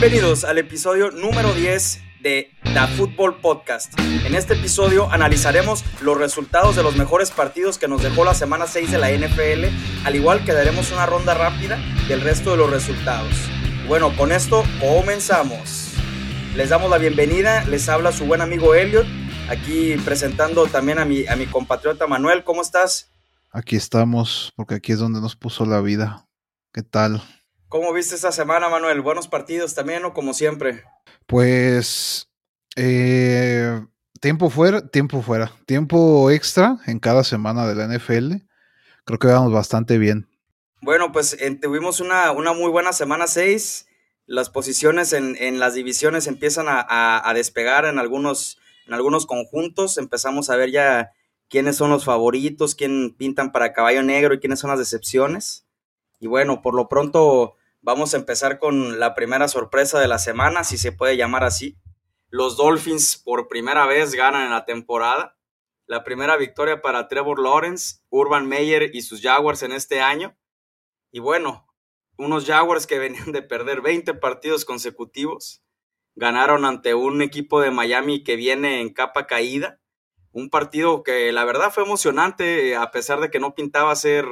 Bienvenidos al episodio número 10 de The Football Podcast. En este episodio analizaremos los resultados de los mejores partidos que nos dejó la semana 6 de la NFL, al igual que daremos una ronda rápida del resto de los resultados. Bueno, con esto comenzamos. Les damos la bienvenida, les habla su buen amigo Elliot, aquí presentando también a mi, a mi compatriota Manuel. ¿Cómo estás? Aquí estamos, porque aquí es donde nos puso la vida. ¿Qué tal? ¿Cómo viste esta semana, Manuel? ¿Buenos partidos también o como siempre? Pues eh, tiempo fuera, tiempo fuera, tiempo extra en cada semana de la NFL. Creo que vamos bastante bien. Bueno, pues tuvimos una, una, muy buena semana 6. Las posiciones en, en las divisiones empiezan a, a, a, despegar en algunos, en algunos conjuntos. Empezamos a ver ya quiénes son los favoritos, quién pintan para caballo negro y quiénes son las decepciones. Y bueno, por lo pronto Vamos a empezar con la primera sorpresa de la semana, si se puede llamar así. Los Dolphins por primera vez ganan en la temporada. La primera victoria para Trevor Lawrence, Urban Meyer y sus Jaguars en este año. Y bueno, unos Jaguars que venían de perder 20 partidos consecutivos. Ganaron ante un equipo de Miami que viene en capa caída. Un partido que la verdad fue emocionante, a pesar de que no pintaba ser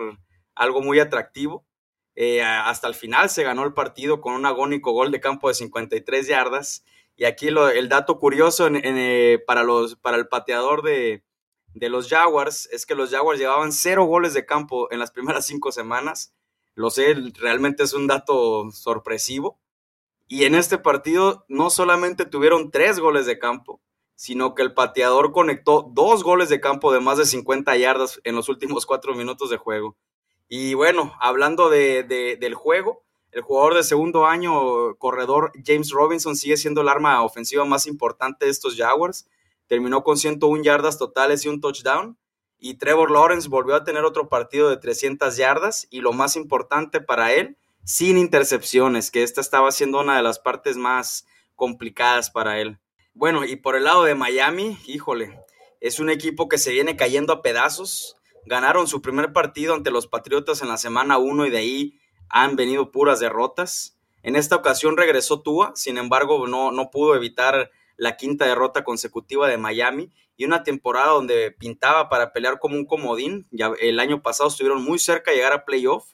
algo muy atractivo. Eh, hasta el final se ganó el partido con un agónico gol de campo de 53 yardas. Y aquí el dato curioso eh, para, el pateador de, los Jaguars es que los Jaguars llevaban cero goles de campo en las primeras cinco semanas. Lo sé, realmente es un dato sorpresivo. Y en este partido no solamente tuvieron tres goles de campo, sino que el pateador conectó dos goles de campo de más de 50 yardas en los últimos cuatro minutos de juego. Y bueno, hablando de, del juego, el jugador de segundo año, corredor James Robinson, sigue siendo el arma ofensiva más importante de estos Jaguars. Terminó con 101 yardas totales y un touchdown. Y Trevor Lawrence volvió a tener otro partido de 300 yardas y lo más importante para él, sin intercepciones, que esta estaba siendo una de las partes más complicadas para él. Bueno, y por el lado de Miami, híjole, es un equipo que se viene cayendo a pedazos ganaron su primer partido ante los Patriotas en la semana 1 y de ahí han venido puras derrotas. En esta ocasión regresó Tua, sin embargo no, no pudo evitar la quinta derrota consecutiva de Miami y una temporada donde pintaba para pelear como un comodín. Ya el año pasado estuvieron muy cerca de llegar a playoff,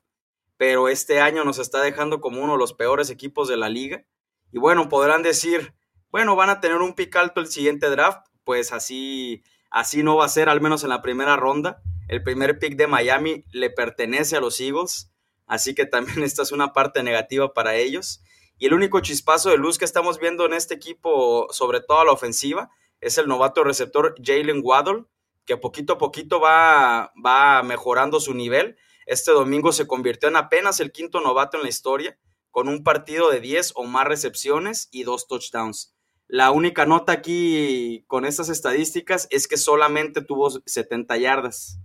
pero este año nos está dejando como uno de los peores equipos de la liga. Y bueno, podrán decir, bueno, van a tener un pick alto el siguiente draft, pues así, así no va a ser, al menos en la primera ronda. El primer pick de Miami le pertenece a los Eagles, así que también esta es una parte negativa para ellos. Y el único chispazo de luz que estamos viendo en este equipo, sobre todo a la ofensiva, es el novato receptor Jalen Waddle, que poquito a poquito va, va mejorando su nivel. Este domingo se convirtió en apenas el quinto novato en la historia, con un partido de 10 o más recepciones y dos touchdowns. La única nota aquí con estas estadísticas es que solamente tuvo 70 yardas.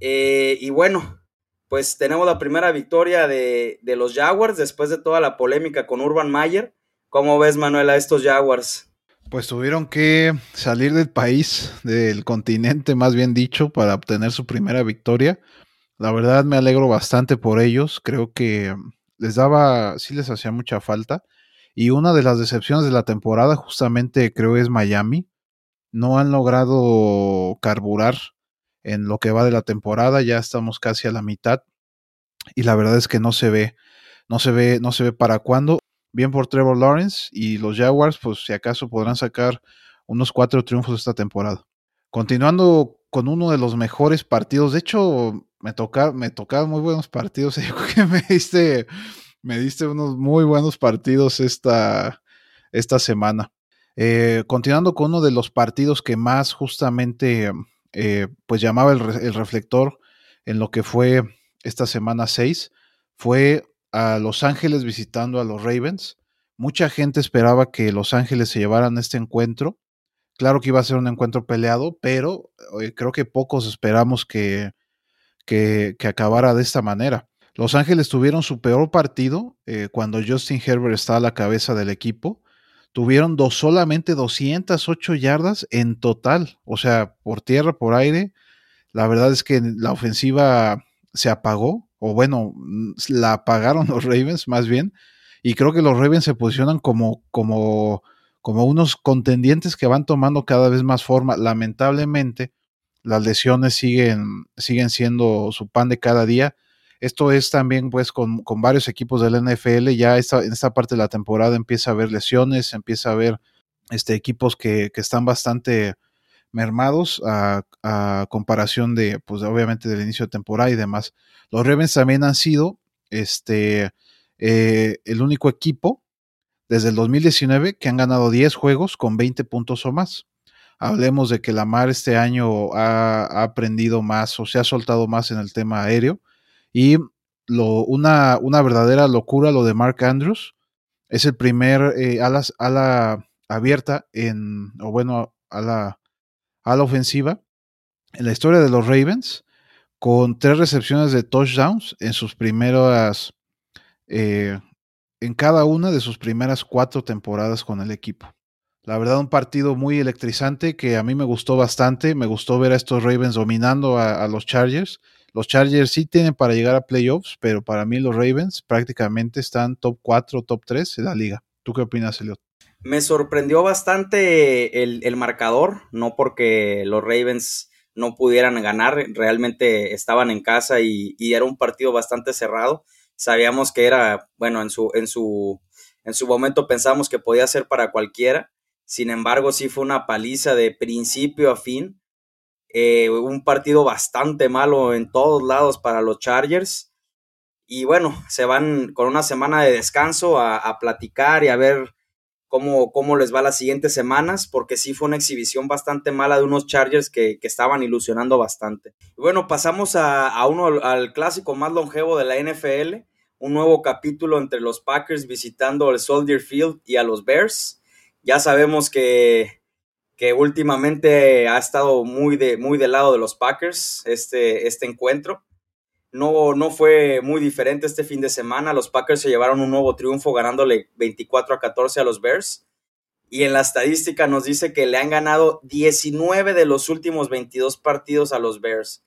Eh, y bueno, pues tenemos la primera victoria de, de, los Jaguars después de toda la polémica con Urban Mayer. ¿Cómo ves, Manuel, a estos Jaguars? Pues tuvieron que salir del país, del continente más bien dicho, para obtener su primera victoria. La verdad me alegro bastante por ellos. Creo que les daba, sí les hacía mucha falta. Y una de las decepciones de la temporada justamente creo es Miami. No han logrado carburar en lo que va de la temporada, ya estamos casi a la mitad y la verdad es que no se ve, no se ve, no se ve para cuándo. Bien por Trevor Lawrence y los Jaguars, pues si acaso podrán sacar unos cuatro triunfos esta temporada. Continuando con uno de los mejores partidos, de hecho me toca, me tocaban muy buenos partidos, yo creo que me diste, me diste unos muy buenos partidos esta, esta semana. Eh, continuando con uno de los partidos que más justamente eh, pues llamaba el, reflector en lo que fue esta semana 6, fue a Los Ángeles visitando a los Ravens. Mucha gente esperaba que Los Ángeles se llevaran este encuentro. Claro que iba a ser un encuentro peleado, pero eh, creo que pocos esperamos que, que, que, acabara de esta manera. Los Ángeles tuvieron su peor partido eh, cuando Justin Herbert está a la cabeza del equipo tuvieron dos, solamente 208 yardas en total, o sea, por tierra, por aire. La verdad es que la ofensiva se apagó, o bueno, la apagaron los Ravens más bien, y creo que los Ravens se posicionan como, como, como unos contendientes que van tomando cada vez más forma. Lamentablemente, las lesiones siguen, siguen siendo su pan de cada día. Esto es también pues con, varios equipos del NFL, ya esta, en esta parte de la temporada empieza a haber lesiones, empieza a haber este, equipos que, que están bastante mermados a, comparación de, pues obviamente del inicio de temporada y demás. Los Ravens también han sido este, eh, el único equipo desde el 2019 que han ganado 10 juegos con 20 puntos o más hablemos de que Lamar este año ha, aprendido más o se ha soltado más en el tema aéreo. Y lo, una, una, verdadera locura lo de Mark Andrews. Es el primer eh, ala, abierta en, o bueno, ala, ala ofensiva en la historia de los Ravens con tres recepciones de touchdowns en sus primeras, eh, en cada una de sus primeras cuatro temporadas con el equipo. La verdad, un partido muy electrizante que a mí me gustó bastante. Me gustó ver a estos Ravens dominando a, los Chargers. Los Chargers sí tienen para llegar a playoffs, pero para mí los Ravens prácticamente están top 4, top 3 en la liga. ¿Tú qué opinas, Eliot? Me sorprendió bastante el, marcador, no porque los Ravens no pudieran ganar, realmente estaban en casa y, y, era un partido bastante cerrado. Sabíamos que era, bueno, en su, en su, en su momento pensábamos que podía ser para cualquiera, sin embargo, sí fue una paliza de principio a fin. Eh, un partido bastante malo en todos lados para los Chargers. Y bueno, se van con una semana de descanso a, platicar y a ver cómo, cómo, les va las siguientes semanas, porque sí fue una exhibición bastante mala de unos Chargers que, estaban ilusionando bastante. bueno, pasamos a uno al clásico más longevo de la NFL, un nuevo capítulo entre los Packers visitando el Soldier Field y a los Bears. Ya sabemos que, que últimamente ha estado muy, de, muy del lado de los Packers este, este encuentro. No, no fue muy diferente este fin de semana. Los Packers se llevaron un nuevo triunfo ganándole 24 a 14 a los Bears. Y en la estadística nos dice que le han ganado 19 de los últimos 22 partidos a los Bears.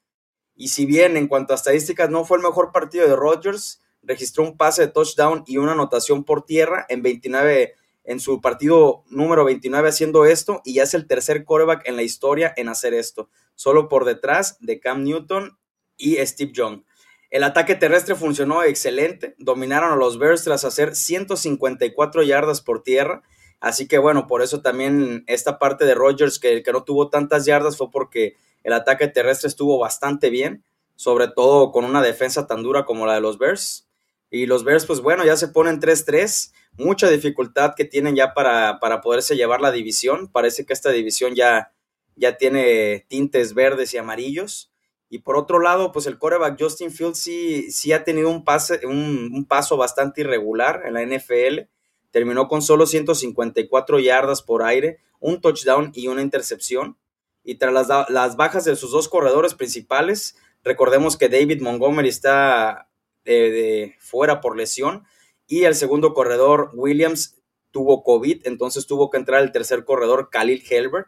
Y si bien en cuanto a estadísticas no fue el mejor partido de Rodgers, registró un pase de touchdown y una anotación por tierra en 29 en su partido número 29 haciendo esto y ya es el tercer quarterback en la historia en hacer esto, solo por detrás de Cam Newton y Steve Young. El ataque terrestre funcionó excelente, dominaron a los Bears tras hacer 154 yardas por tierra, así que bueno, por eso también esta parte de Rodgers que, que no tuvo tantas yardas fue porque el ataque terrestre estuvo bastante bien, sobre todo con una defensa tan dura como la de los Bears. Y los Bears, pues bueno, ya se ponen 3-3 mucha dificultad que tienen ya para, para poderse llevar la división. Parece que esta división ya, ya tiene tintes verdes y amarillos. Y por otro lado, pues el coreback Justin Fields sí, sí ha tenido un, pase, un, paso bastante irregular en la NFL. Terminó con solo 154 yardas por aire, un touchdown y una intercepción. Y tras las, las bajas de sus dos corredores principales, recordemos que David Montgomery está eh, de, fuera por lesión y el segundo corredor, Williams, tuvo COVID, entonces tuvo que entrar el tercer corredor, Khalil Helbert,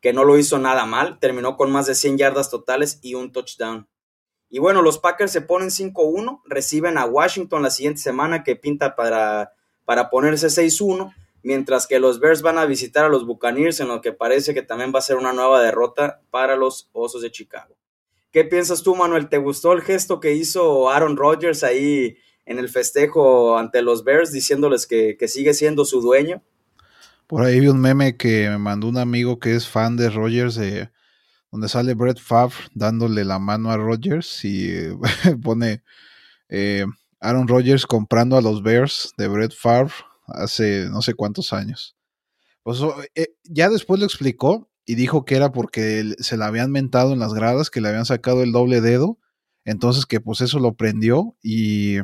que no lo hizo nada mal, terminó con más de 100 yardas totales y un touchdown. Y bueno, los Packers se ponen 5-1, reciben a Washington la siguiente semana que pinta para, para ponerse 6-1, mientras que los Bears van a visitar a los Buccaneers en lo que parece que también va a ser una nueva derrota para los Osos de Chicago. ¿Qué piensas tú, Manuel? ¿Te gustó el gesto que hizo Aaron Rodgers ahí en el festejo ante los Bears diciéndoles que, sigue siendo su dueño. Por ahí vi un meme que me mandó un amigo que es fan de Rogers, donde sale Brett Favre dándole la mano a Rogers y pone eh, Aaron Rodgers comprando a los Bears de Brett Favre hace no sé cuántos años. Pues eh, ya después lo explicó y dijo que era porque se la habían mentado en las gradas, que le habían sacado el doble dedo, entonces que pues eso lo prendió y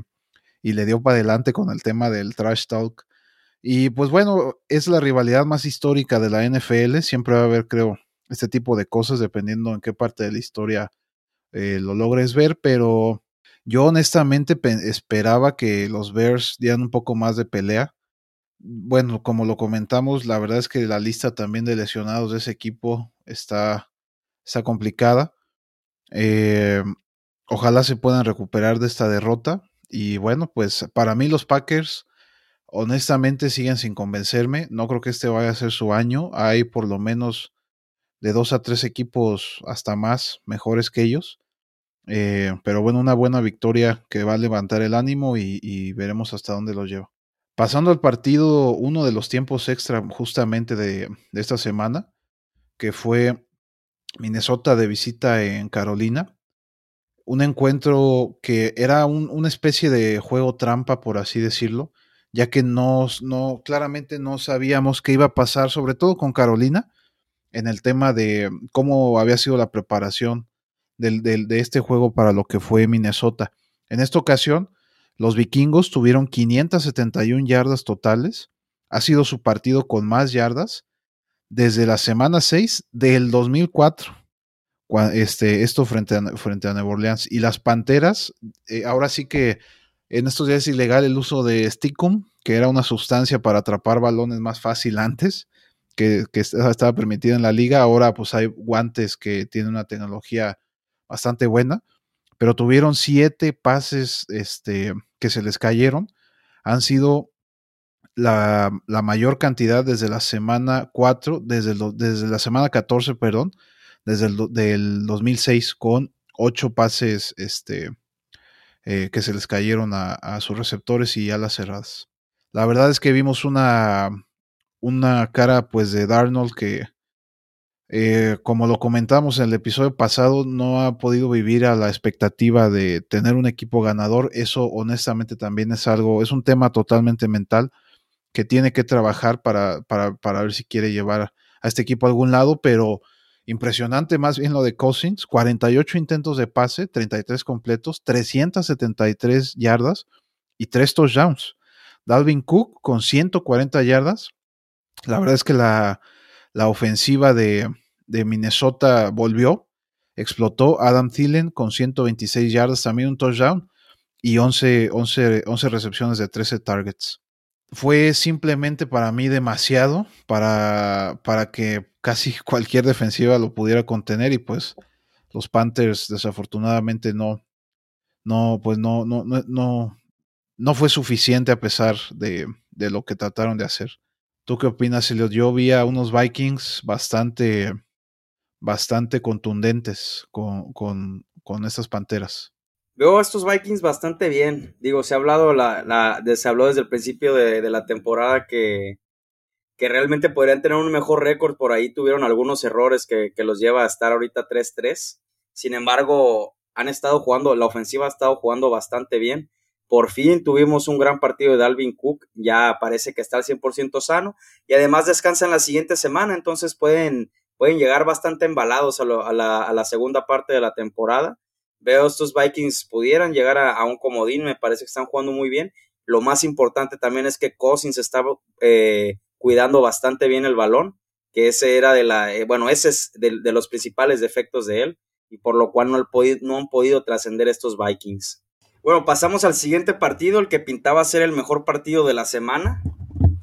y le dio para adelante con el tema del trash talk. Y pues bueno, es la rivalidad más histórica de la NFL. Siempre va a haber, creo, este tipo de cosas dependiendo en qué parte de la historia eh, lo logres ver, pero yo honestamente esperaba que los Bears dieran un poco más de pelea. Bueno, como lo comentamos, la verdad es que la lista también de lesionados de ese equipo está, está complicada. Eh, ojalá se puedan recuperar de esta derrota. Y bueno, pues para mí los Packers honestamente siguen sin convencerme. No creo que este vaya a ser su año. Hay por lo menos de dos a tres equipos hasta más mejores que ellos. Eh, pero bueno, una buena victoria que va a levantar el ánimo y, veremos hasta dónde lo lleva. Pasando al partido, uno de los tiempos extra justamente de, esta semana, que fue Minnesota de visita en Carolina. Un encuentro que era una especie de juego trampa, por así decirlo, ya que no, no, claramente no sabíamos qué iba a pasar, sobre todo con Carolina, en el tema de cómo había sido la preparación de este juego para lo que fue Minnesota. En esta ocasión, los vikingos tuvieron 571 yardas totales. Ha sido su partido con más yardas desde la semana 6 del 2004. Este, esto frente a, frente a Nueva Orleans. Y las Panteras, eh, ahora sí que en estos días es ilegal el uso de Stickum, que era una sustancia para atrapar balones más fácil antes, que, que estaba permitida en la liga. Ahora pues hay guantes que tienen una tecnología bastante buena, pero tuvieron siete pases este, que se les cayeron. Han sido la, mayor cantidad desde la semana 4, desde, desde la semana 14, perdón, desde el del 2006, con ocho pases este, eh, que se les cayeron a, sus receptores y alas cerradas. La verdad es que vimos una, una cara pues de Darnold que eh, como lo comentamos en el episodio pasado, no ha podido vivir a la expectativa de tener un equipo ganador. Eso honestamente también es algo, es un tema totalmente mental que tiene que trabajar para, para, para ver si quiere llevar a este equipo a algún lado, pero impresionante más bien lo de Cousins, 48 intentos de pase, 33 completos, 373 yardas y 3 touchdowns. Dalvin Cook con 140 yardas. La verdad es que la, la ofensiva de, de Minnesota volvió, explotó. Adam Thielen con 126 yardas, también un touchdown y 11, 11, 11 recepciones de 13 targets. Fue simplemente para mí demasiado para, para que casi cualquier defensiva lo pudiera contener y pues los Panthers desafortunadamente no, no, pues no, no, no, no, no fue suficiente a pesar de, de lo que trataron de hacer. ¿Tú qué opinas, Elliot? Yo vi a unos Vikings bastante bastante contundentes con, con, con estas panteras. Veo a estos Vikings bastante bien. Digo, se ha hablado, la, la, se habló desde el principio de, la temporada que, realmente podrían tener un mejor récord. Por ahí tuvieron algunos errores que, los lleva a estar ahorita 3-3. Sin embargo, han estado jugando, la ofensiva ha estado jugando bastante bien. Por fin tuvimos un gran partido de Dalvin Cook. Ya parece que está al 100% sano. Y además descansan la siguiente semana. Entonces pueden pueden llegar bastante embalados a, la, segunda parte de la temporada. Veo estos Vikings pudieran llegar a, un comodín, me parece que están jugando muy bien. Lo más importante también es que Cousins estaba eh, cuidando bastante bien el balón, que ese era de la, eh, bueno, ese es de, los principales defectos de él, y por lo cual no, han podido, no han podido trascender estos Vikings. Bueno, pasamos al siguiente partido, el que pintaba ser el mejor partido de la semana,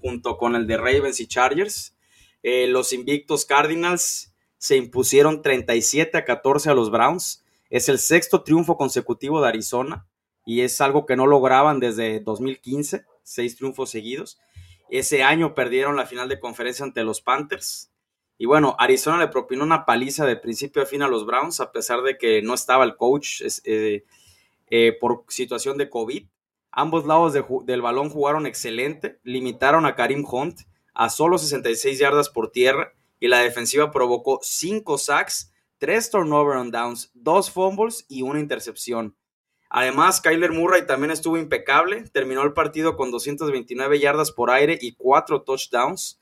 junto con el de Ravens y Chargers. Eh, los invictos Cardinals se impusieron 37 a 14 a los Browns. Es el sexto triunfo consecutivo de Arizona y es algo que no lograban desde 2015, seis triunfos seguidos. Ese año perdieron la final de conferencia ante los Panthers. Y bueno, Arizona le propinó una paliza de principio a fin a los Browns, a pesar de que no estaba el coach eh, eh, por situación de COVID. Ambos lados del balón jugaron excelente, limitaron a Karim Hunt a solo 66 yardas por tierra y la defensiva provocó 5 sacks, 3 turnover on downs, 2 fumbles y una intercepción. Además, Kyler Murray también estuvo impecable, terminó el partido con 229 yardas por aire y 4 touchdowns.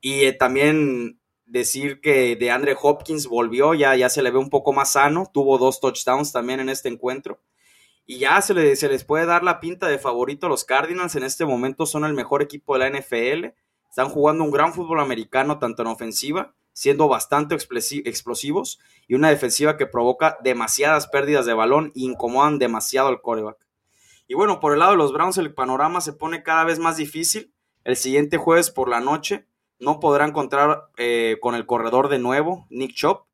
Y eh, también decir que de Andre Hopkins volvió, ya, ya se le ve un poco más sano, tuvo dos touchdowns también en este encuentro. Y ya se, se les puede dar la pinta de favorito a los Cardinals, en este momento son el mejor equipo de la NFL están jugando un gran fútbol americano, tanto en ofensiva, siendo bastante explosivos, y una defensiva que provoca demasiadas pérdidas de balón e incomodan demasiado al coreback. Y bueno, por el lado de los Browns, el panorama se pone cada vez más difícil. El siguiente jueves por la noche no podrán encontrar eh, con el corredor de nuevo, Nick Chop.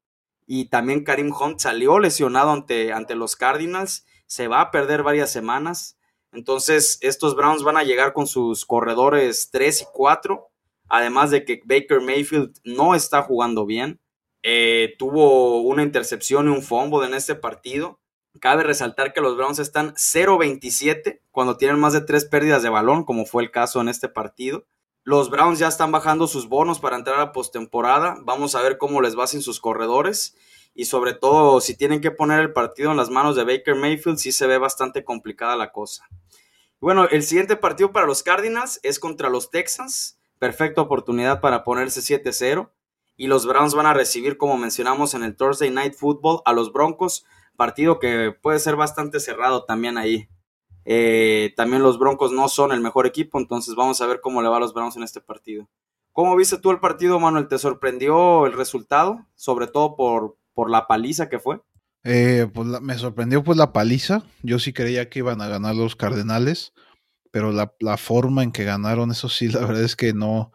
Y también Karim Hunt salió lesionado ante, ante los Cardinals. Se va a perder varias semanas. Entonces, estos Browns van a llegar con sus corredores 3 y 4, además de que Baker Mayfield no está jugando bien. Eh, tuvo una intercepción y un fumble en este partido. Cabe resaltar que los Browns están 0-27 cuando tienen más de tres pérdidas de balón, como fue el caso en este partido. Los Browns ya están bajando sus bonos para entrar a postemporada. Vamos a ver cómo les va sin sus corredores. Y sobre todo, si tienen que poner el partido en las manos de Baker Mayfield, sí se ve bastante complicada la cosa. Bueno, el siguiente partido para los Cardinals es contra los Texans. Perfecta oportunidad para ponerse 7-0. Y los Browns van a recibir, como mencionamos en el Thursday Night Football, a los Broncos partido que puede ser bastante cerrado también ahí. Eh, también los Broncos no son el mejor equipo, entonces vamos a ver cómo le va a los Browns en este partido. ¿Cómo viste tú el partido, Manuel? ¿Te sorprendió el resultado? Sobre todo por, por la paliza que fue. Eh, pues me sorprendió pues la paliza. Yo sí creía que iban a ganar los Cardenales, pero la, la, forma en que ganaron, eso sí, la verdad es que no,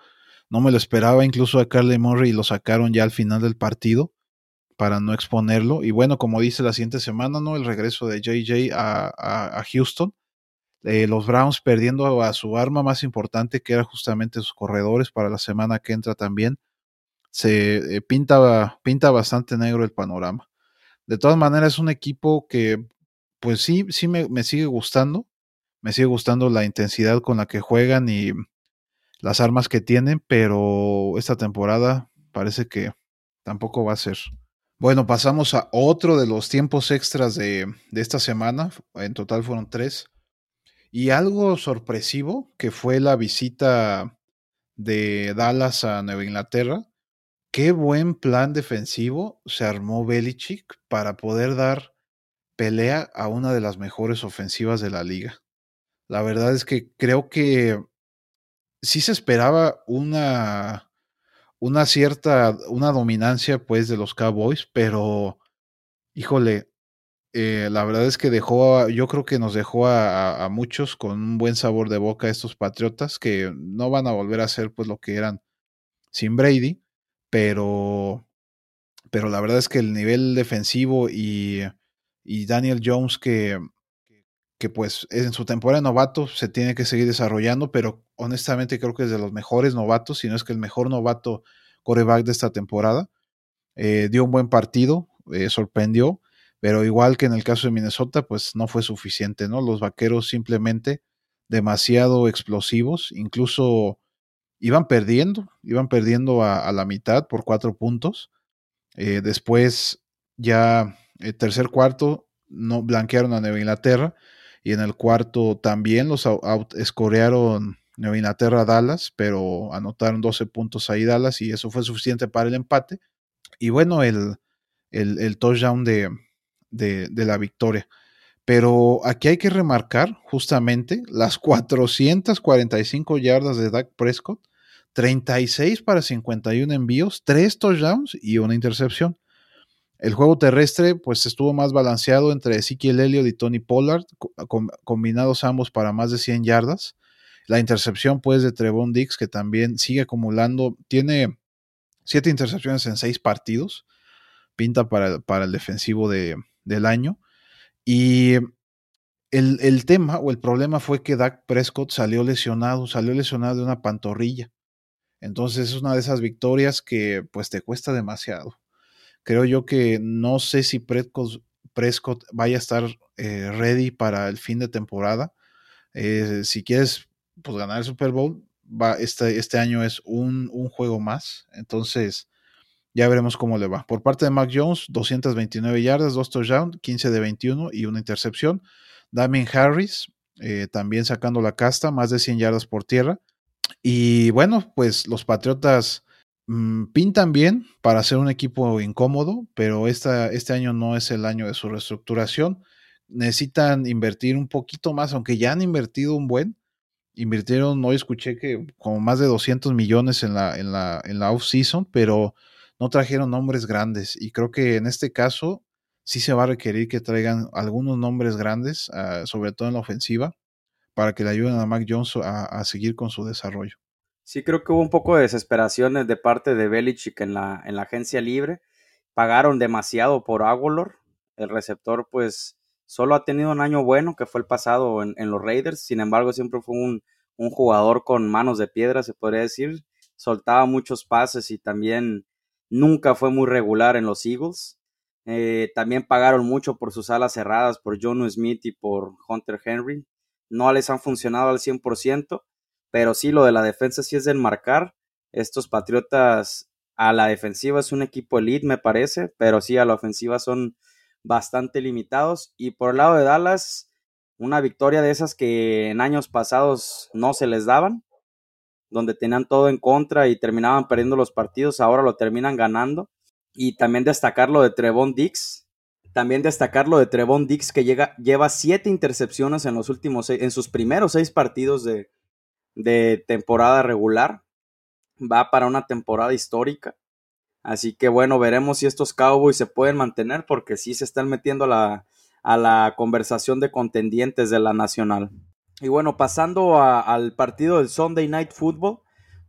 no me lo esperaba. Incluso a Carly Murray lo sacaron ya al final del partido para no exponerlo. Y bueno, como dice la siguiente semana, ¿no? El regreso de JJ a, Houston. Eh, los Browns perdiendo a su arma más importante, que era justamente sus corredores para la semana que entra también. Se eh, pinta, pinta bastante negro el panorama. De todas maneras, es un equipo que, pues sí, sí me, me sigue gustando. Me sigue gustando la intensidad con la que juegan y las armas que tienen, pero esta temporada parece que tampoco va a ser. Bueno, pasamos a otro de los tiempos extras de, esta semana. En total fueron tres. Y algo sorpresivo, que fue la visita de Dallas a Nueva Inglaterra. Qué buen plan defensivo se armó Belichick para poder dar pelea a una de las mejores ofensivas de la liga. La verdad es que creo que sí se esperaba una una cierta, una dominancia pues de los Cowboys, pero híjole, eh, la verdad es que dejó, yo creo que nos dejó a, muchos con un buen sabor de boca estos Patriotas que no van a volver a ser pues lo que eran sin Brady, pero, pero la verdad es que el nivel defensivo y, y Daniel Jones que, que pues en su temporada de novato se tiene que seguir desarrollando, pero honestamente creo que es de los mejores novatos, si no es que el mejor novato coreback de esta temporada. Eh, dio un buen partido, eh, sorprendió, pero igual que en el caso de Minnesota, pues no fue suficiente, ¿no? Los vaqueros simplemente demasiado explosivos, incluso iban perdiendo, iban perdiendo a, la mitad por cuatro puntos. Eh, después, ya el tercer cuarto, no blanquearon a Nueva Inglaterra y en el cuarto también los out escorearon Nueva Inglaterra Dallas, pero anotaron 12 puntos ahí Dallas y eso fue suficiente para el empate. Y bueno, el, el, touchdown de, de, de, la victoria. Pero aquí hay que remarcar justamente las 445 yardas de Dak Prescott, 36 para 51 envíos, 3 touchdowns y una intercepción. El juego terrestre pues estuvo más balanceado entre Ezekiel Elliott y Tony Pollard, combinados ambos para más de 100 yardas. La intercepción pues de Trevon Dix que también sigue acumulando, tiene 7 intercepciones en 6 partidos, pinta para, para el defensivo de, del año. Y el, el, tema o el problema fue que Dak Prescott salió lesionado, salió lesionado de una pantorrilla. Entonces es una de esas victorias que pues te cuesta demasiado. Creo yo que no sé si Prescott, vaya a estar eh, ready para el fin de temporada. Eh, si quieres pues, ganar el Super Bowl, va, este, este año es un, un, juego más. Entonces, ya veremos cómo le va. Por parte de Mac Jones, 229 yardas, 2 touchdowns, 15 de 21 y una intercepción. Damien Harris, eh, también sacando la casta, más de 100 yardas por tierra. Y bueno, pues los Patriotas pintan bien para ser un equipo incómodo, pero esta, este año no es el año de su reestructuración. Necesitan invertir un poquito más, aunque ya han invertido un buen. Invirtieron, hoy escuché que como más de 200 millones en la, en la, en la off-season, pero no trajeron nombres grandes. Y creo que en este caso sí se va a requerir que traigan algunos nombres grandes, ah, sobre todo en la ofensiva, para que le ayuden a Mac Jones a seguir con su desarrollo. Sí, creo que hubo un poco de desesperación de parte de Belichick en la, en la agencia libre. Pagaron demasiado por Aguilar. El receptor, pues, Solo ha tenido un año bueno, que fue el pasado en, los Raiders. Sin embargo, siempre fue un, un, jugador con manos de piedra, se podría decir. Soltaba muchos pases y también nunca fue muy regular en los Eagles. Eh, también pagaron mucho por sus alas cerradas, por John Smith y por Hunter Henry. No les han funcionado al 100%, pero sí lo de la defensa sí es del marcar. Estos Patriotas a la defensiva es un equipo elite, me parece, pero sí a la ofensiva son bastante limitados. Y por el lado de Dallas, una victoria de esas que en años pasados no se les daban, donde tenían todo en contra y terminaban perdiendo los partidos, ahora lo terminan ganando. Y también destacar lo de Trevon Dix. También destacar lo de Trevon Dix que llega, lleva siete intercepciones en los últimos en sus primeros seis partidos de, de temporada regular. Va para una temporada histórica. Así que bueno, veremos si estos Cowboys se pueden mantener porque sí se están metiendo a la, a la conversación de contendientes de la nacional. Y bueno, pasando al partido del Sunday Night Football,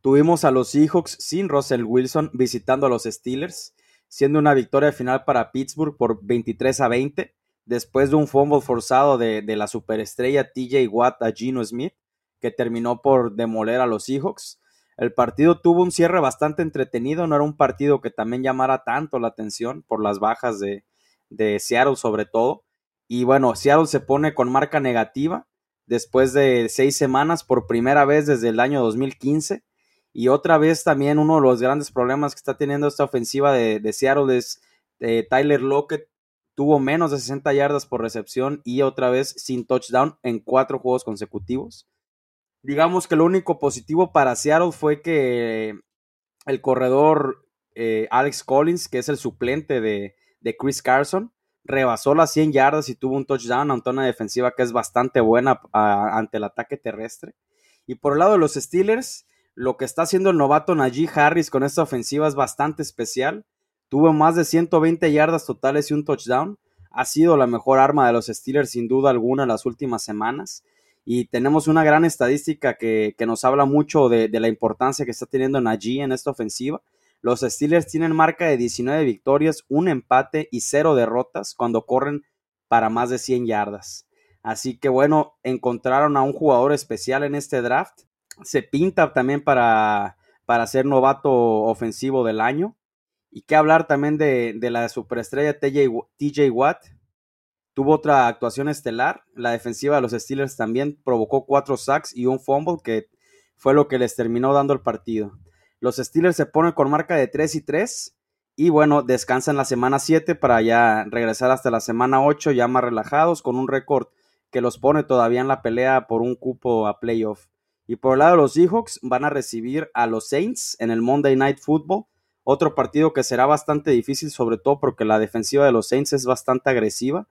tuvimos a los Seahawks sin Russell Wilson visitando a los Steelers, siendo una victoria final para Pittsburgh por 23 a 20, después de un fumble forzado de, de la superestrella TJ Watt a Gino Smith, que terminó por demoler a los Seahawks. El partido tuvo un cierre bastante entretenido, no era un partido que también llamara tanto la atención por las bajas de, de Seattle sobre todo. Y bueno, Seattle se pone con marca negativa después de seis semanas por primera vez desde el año 2015. Y otra vez también uno de los grandes problemas que está teniendo esta ofensiva de, Seattle es eh, Tyler Lockett tuvo menos de 60 yardas por recepción y otra vez sin touchdown en cuatro juegos consecutivos digamos que lo único positivo para Seattle fue que el corredor eh, Alex Collins, que es el suplente de, Chris Carson, rebasó las 100 yardas y tuvo un touchdown ante una defensiva que es bastante buena ante el ataque terrestre. Y por el lado de los Steelers, lo que está haciendo el novato Najee Harris con esta ofensiva es bastante especial. Tuvo más de 120 yardas totales y un touchdown. Ha sido la mejor arma de los Steelers sin duda alguna las últimas semanas y tenemos una gran estadística que, nos habla mucho de, la importancia que está teniendo Najee en esta ofensiva. Los Steelers tienen marca de 19 victorias, un empate y cero derrotas cuando corren para más de 100 yardas. Así que bueno, encontraron a un jugador especial en este draft. Se pinta también para, para ser novato ofensivo del año. Y qué hablar también de, de la superestrella TJ Watt, Tuvo otra actuación estelar. La defensiva de los Steelers también provocó cuatro sacks y un fumble que fue lo que les terminó dando el partido. Los Steelers se ponen con marca de 3 y 3 y bueno, descansan la semana 7 para ya regresar hasta la semana 8 ya más relajados con un récord que los pone todavía en la pelea por un cupo a playoff. Y por el lado de los Seahawks van a recibir a los Saints en el Monday Night Football, otro partido que será bastante difícil sobre todo porque la defensiva de los Saints es bastante agresiva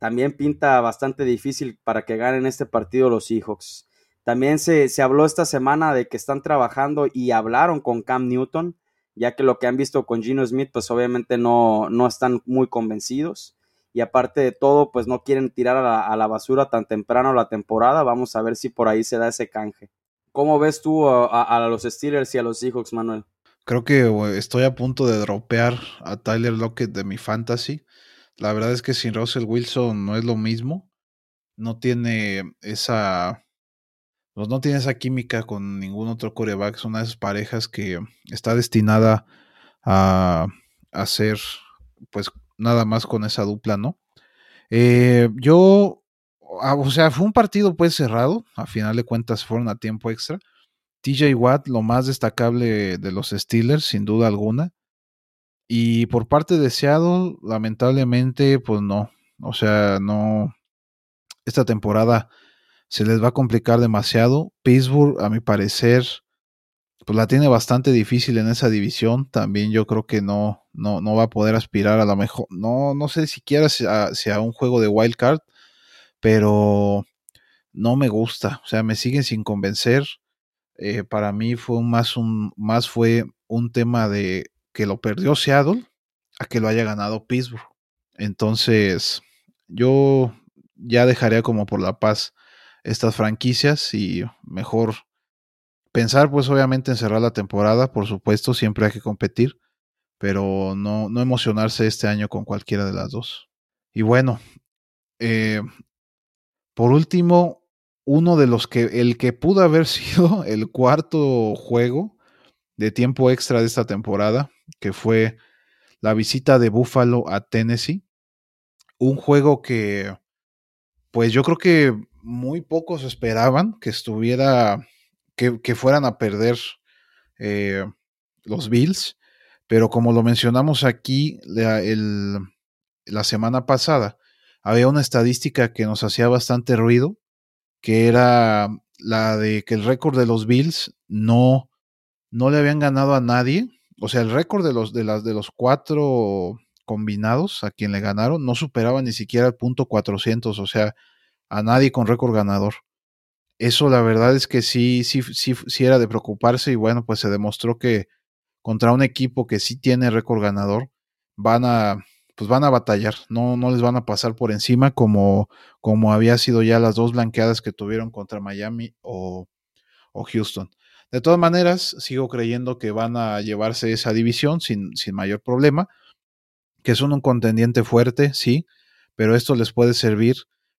también pinta bastante difícil para que ganen este partido los Seahawks. También se, se, habló esta semana de que están trabajando y hablaron con Cam Newton, ya que lo que han visto con Gino Smith, pues obviamente no, no están muy convencidos. Y aparte de todo, pues no quieren tirar a la, basura tan temprano la temporada. Vamos a ver si por ahí se da ese canje. ¿Cómo ves tú a, a los Steelers y a los Seahawks, Manuel? Creo que estoy a punto de dropear a Tyler Lockett de mi fantasy. La verdad es que sin Russell Wilson no es lo mismo. No tiene esa. Pues no tiene esa química con ningún otro coreback. Es una de esas parejas que está destinada a hacer, pues, nada más con esa dupla, ¿no? Eh, yo. Ah, o sea, fue un partido pues cerrado. A final de cuentas fueron a tiempo extra. TJ Watt, lo más destacable de los Steelers, sin duda alguna. Y por parte de Seattle, lamentablemente, pues no. O sea, no. Esta temporada se les va a complicar demasiado. Pittsburgh, a mi parecer, pues la tiene bastante difícil en esa división. También yo creo que no, no, no va a poder aspirar a lo mejor. No, no sé siquiera sea, sea un juego de wild card, pero no me gusta. O sea, me siguen sin convencer. Eh, para mí fue más un, más fue un tema de que lo perdió Seattle a que lo haya ganado Pittsburgh. Entonces, yo ya dejaría como por la paz estas franquicias y mejor pensar, pues obviamente en cerrar la temporada, por supuesto, siempre hay que competir, pero no, no emocionarse este año con cualquiera de las dos. Y bueno, Eh, por último, uno de los que, el que pudo haber sido el cuarto juego de tiempo extra de esta temporada, que fue la visita de Buffalo a Tennessee. Un juego que, pues yo creo que muy pocos esperaban que estuviera, que, fueran a perder eh, los Bills, pero como lo mencionamos aquí la, la semana pasada, había una estadística que nos hacía bastante ruido, que era la de que el récord de los Bills no, no le habían ganado a nadie. O sea, el récord de los, de, las, de los cuatro combinados a quien le ganaron no superaba ni siquiera el punto 400, o sea, a nadie con récord ganador. Eso la verdad es que sí, sí, sí, sí era de preocuparse y bueno, pues se demostró que contra un equipo que sí tiene récord ganador, van a, pues van a batallar, no, no les van a pasar por encima como, como había sido ya las dos blanqueadas que tuvieron contra Miami o, Houston. De todas maneras, sigo creyendo que van a llevarse esa división sin, sin mayor problema, que son un contendiente fuerte, sí, pero esto les puede servir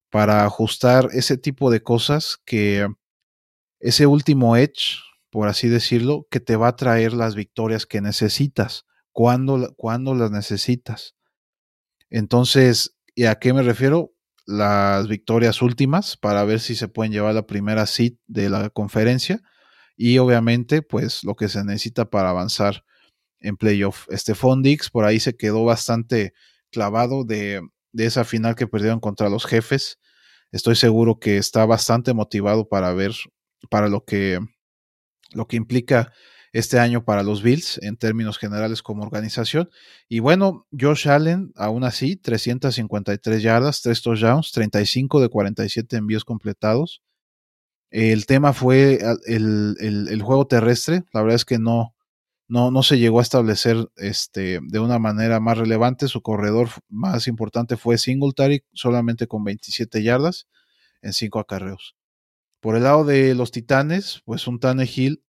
para ajustar ese tipo de cosas que ese último edge, por así decirlo, que te va a traer las victorias que necesitas, cuando, cuando las necesitas. Entonces, ¿y a qué me refiero? Las victorias últimas para ver si se pueden llevar la primera seat de la conferencia y obviamente pues lo que se necesita para avanzar en playoff. Este Fondix por ahí se quedó bastante clavado de, de esa final que perdieron contra los jefes. Estoy seguro que está bastante motivado para ver para lo que lo que implica este año para los Bills en términos generales como organización. Y bueno, Josh Allen, aún así, 353 yardas, 3 touchdowns, 35 de 47 envíos completados. El tema fue el, juego terrestre. La verdad es que no, no, no se llegó a establecer este, de una manera más relevante. Su corredor más importante fue Singletary, solamente con 27 yardas en 5 acarreos. Por el lado de los Titanes, pues un Tannehill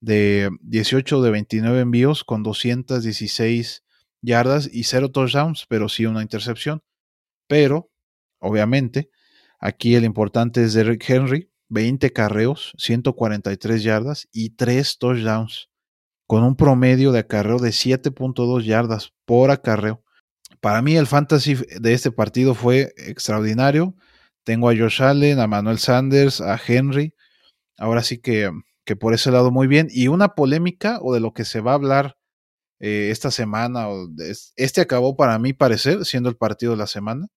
de 18 de 29 envíos con 216 yardas y 0 touchdowns, pero sí una intercepción. Pero, obviamente, aquí el importante es Derrick Henry, 20 carreos, 143 yardas y 3 touchdowns, con un promedio de acarreo de 7.2 yardas por acarreo. Para mí el fantasy de este partido fue extraordinario. Tengo a Josh Allen, a Manuel Sanders, a Henry. Ahora sí que que por ese lado muy bien. Y una polémica o de lo que se va a hablar eh, esta semana, o este acabó para mí parecer, siendo el partido de la semana,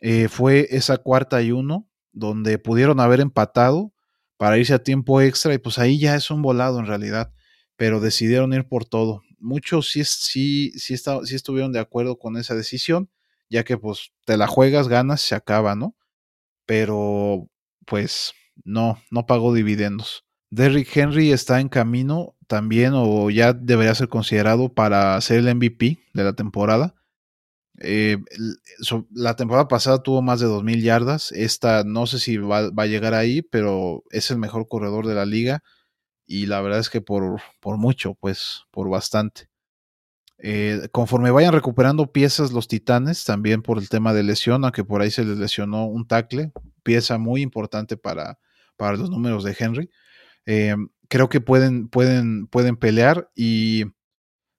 eh, fue esa cuarta y uno, donde pudieron haber empatado para irse a tiempo extra y pues ahí ya es un volado en realidad, pero decidieron ir por todo. Muchos sí, sí, sí, sí estuvieron de acuerdo con esa decisión, ya que pues te la juegas, ganas, se acaba, ¿no? Pero pues no, no pagó dividendos. Derrick Henry está en camino también o ya debería ser considerado para ser el MVP de la temporada. Eh, la temporada pasada tuvo más de 2.000 yardas. Esta no sé si va, a llegar ahí, pero es el mejor corredor de la liga. Y la verdad es que por, por mucho, pues por bastante. Eh, conforme vayan recuperando piezas los titanes, también por el tema de lesión, aunque por ahí se les lesionó un tackle, pieza muy importante para, para los números de Henry. Eh, creo que pueden, pueden, pueden pelear y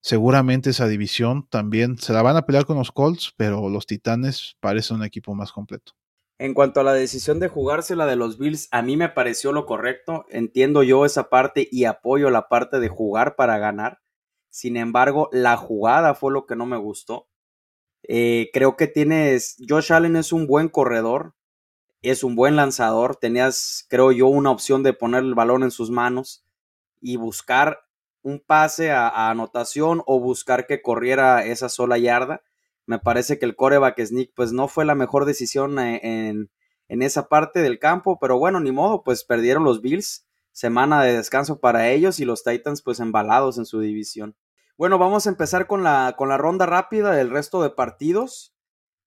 seguramente esa división también se la van a pelear con los Colts, pero los Titanes parecen un equipo más completo. En cuanto a la decisión de jugársela de los Bills, a mí me pareció lo correcto. Entiendo yo esa parte y apoyo la parte de jugar para ganar. Sin embargo, la jugada fue lo que no me gustó. Eh, creo que tienes. Josh Allen es un buen corredor es un buen lanzador. Tenías, creo yo, una opción de poner el balón en sus manos y buscar un pase a, anotación o buscar que corriera esa sola yarda. Me parece que el coreback sneak pues no fue la mejor decisión eh, en, en esa parte del campo, pero bueno, ni modo, pues perdieron los Bills, semana de descanso para ellos y los Titans pues embalados en su división. Bueno, vamos a empezar con la, con la ronda rápida del resto de partidos.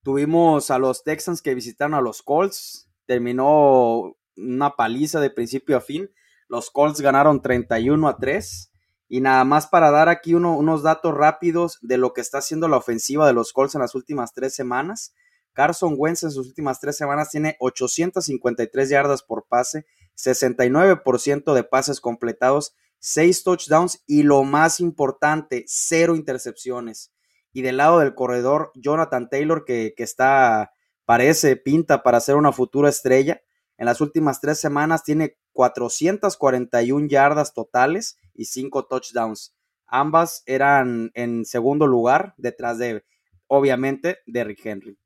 Tuvimos a los Texans que visitaron a los Colts terminó una paliza de principio a fin. Los Colts ganaron 31 a 3. Y nada más para dar aquí unos datos rápidos de lo que está haciendo la ofensiva de los Colts en las últimas tres semanas. Carson Wentz en sus últimas tres semanas tiene 853 yardas por pase, 69% de pases completados, 6 touchdowns y lo más importante, cero intercepciones. Y del lado del corredor, Jonathan Taylor, que, que está, parece, pinta para ser una futura estrella. En las últimas tres semanas tiene 441 yardas totales y 5 touchdowns. Ambas eran en segundo lugar, detrás de, obviamente, de Rick Henry.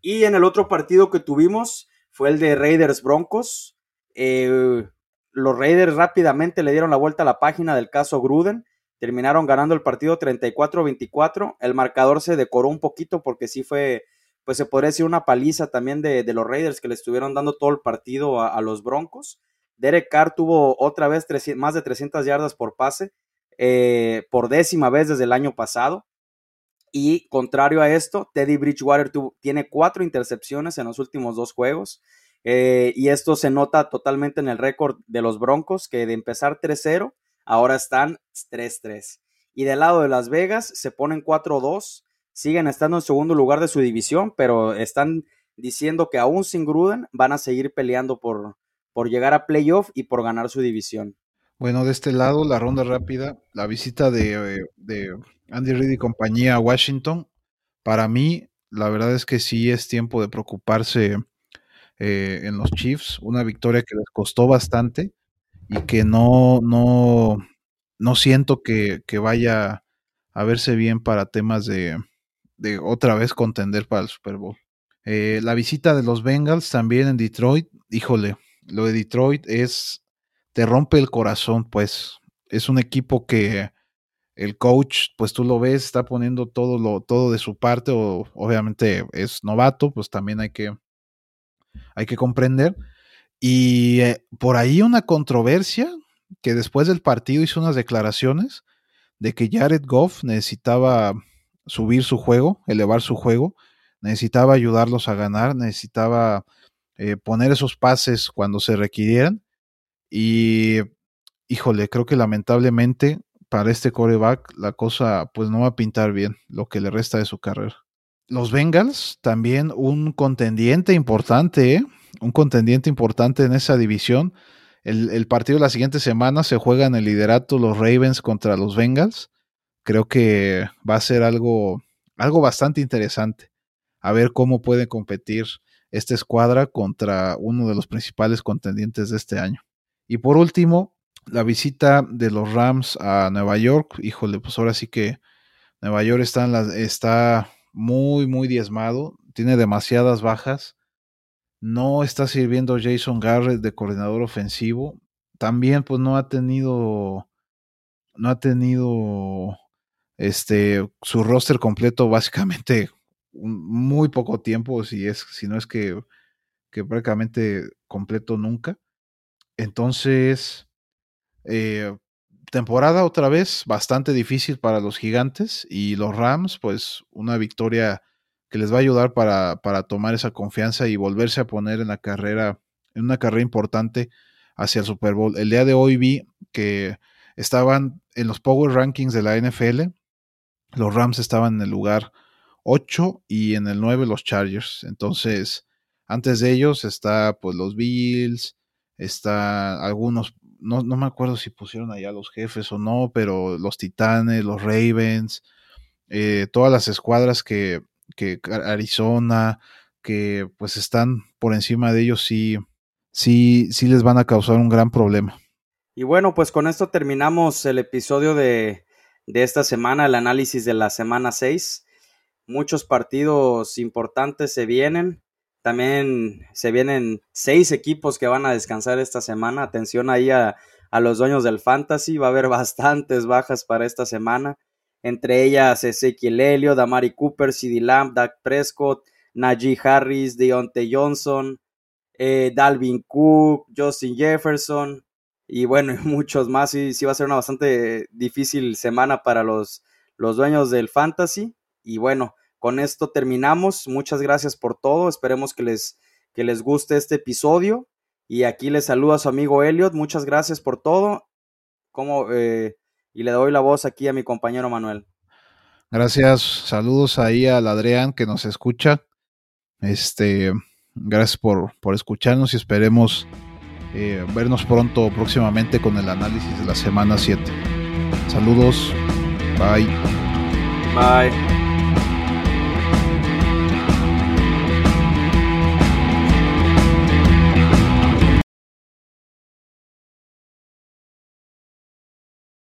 Y en el otro partido que tuvimos fue el de Raiders Broncos. Eh, los Raiders rápidamente le dieron la vuelta a la página del caso Gruden. Terminaron ganando el partido 34-24. El marcador se decoró un poquito porque sí fue, pues se podría decir una paliza también de, los Raiders que le estuvieron dando todo el partido a, los Broncos. Derek Carr tuvo otra vez más de 300 yardas por pase, eh, por décima vez desde el año pasado. Y contrario a esto, Teddy Bridgewater tiene cuatro intercepciones en los últimos dos juegos. Eh, y esto se nota totalmente en el récord de los Broncos, que de empezar 3-0, ahora están 3-3. Y del lado de Las Vegas se ponen 4-2, siguen estando en segundo lugar de su división, pero están diciendo que aún sin Gruden van a seguir peleando por, por llegar a playoff y por ganar su división. Bueno, de este lado, la ronda rápida, la visita de, Andy Reid y compañía a Washington, para mí, la verdad es que sí es tiempo de preocuparse eh, en los Chiefs. Una victoria que les costó bastante y que no, no, no siento que, vaya a verse bien para temas de, de otra vez contender para el Super Bowl. Eh, la visita de los Bengals también en Detroit, híjole, lo de Detroit es te rompe el corazón, pues. Es un equipo que el coach, pues tú lo ves, está poniendo todo lo, todo de su parte, o obviamente es novato, pues también hay que, hay que comprender. Y eh, por ahí una controversia que después del partido hizo unas declaraciones de que Jared Goff necesitaba subir su juego, elevar su juego, necesitaba ayudarlos a ganar, necesitaba eh, poner esos pases cuando se requirieran. Y, híjole, creo que lamentablemente para este coreback la cosa pues no va a pintar bien lo que le resta de su carrera. Los Bengals, también un contendiente importante, ¿eh? un contendiente importante en esa división. El, partido de la siguiente semana se juega en el liderato los Ravens contra los Bengals. Creo que va a ser algo, algo bastante interesante. A ver cómo puede competir esta escuadra contra uno de los principales contendientes de este año. Y por último, la visita de los Rams a Nueva York. Híjole, pues ahora sí que Nueva York está, está muy, muy diezmado. Tiene demasiadas bajas. No está sirviendo Jason Garrett de coordinador ofensivo. También, pues no ha tenido. No ha tenido. Este. Su roster completo, básicamente. Muy poco tiempo. Si es. Si no es que. que prácticamente completo nunca. Entonces, eh, temporada otra vez bastante difícil para los gigantes y los Rams, pues una victoria que les va a ayudar para, para, tomar esa confianza y volverse a poner en la carrera, en una carrera importante hacia el Super Bowl. El día de hoy vi que estaban en los Power Rankings de la NFL, los Rams estaban en el lugar 8 y en el 9 los Chargers. Entonces, antes de ellos está pues los Bills, está algunos, no, no me acuerdo si pusieron allá los jefes o no, pero los Titanes, los Ravens, eh, todas las escuadras que, que Arizona, que pues están por encima de ellos, sí, sí, sí les van a causar un gran problema. Y bueno, pues con esto terminamos el episodio de, de esta semana, el análisis de la semana 6. Muchos partidos importantes se vienen. También se vienen seis equipos que van a descansar esta semana. Atención ahí a, los dueños del fantasy. Va a haber bastantes bajas para esta semana. Entre ellas Ezequiel Helio, Damari Cooper, CD Lamb, Dak Prescott, Najee Harris, Deontay Johnson, eh, Dalvin Cook, Justin Jefferson y bueno, muchos más. Sí, sí va a ser una bastante difícil semana para los, los dueños del fantasy. Y bueno, con esto terminamos. Muchas gracias por todo. Esperemos que les, que les guste este episodio. Y aquí les saluda a su amigo Elliot. Muchas gracias por todo. Como, eh, y le doy la voz aquí a mi compañero Manuel. Gracias. Saludos ahí al Adrián que nos escucha. Este, gracias por, por escucharnos y esperemos eh, vernos pronto próximamente con el análisis de la semana 7. Saludos. Bye. Bye.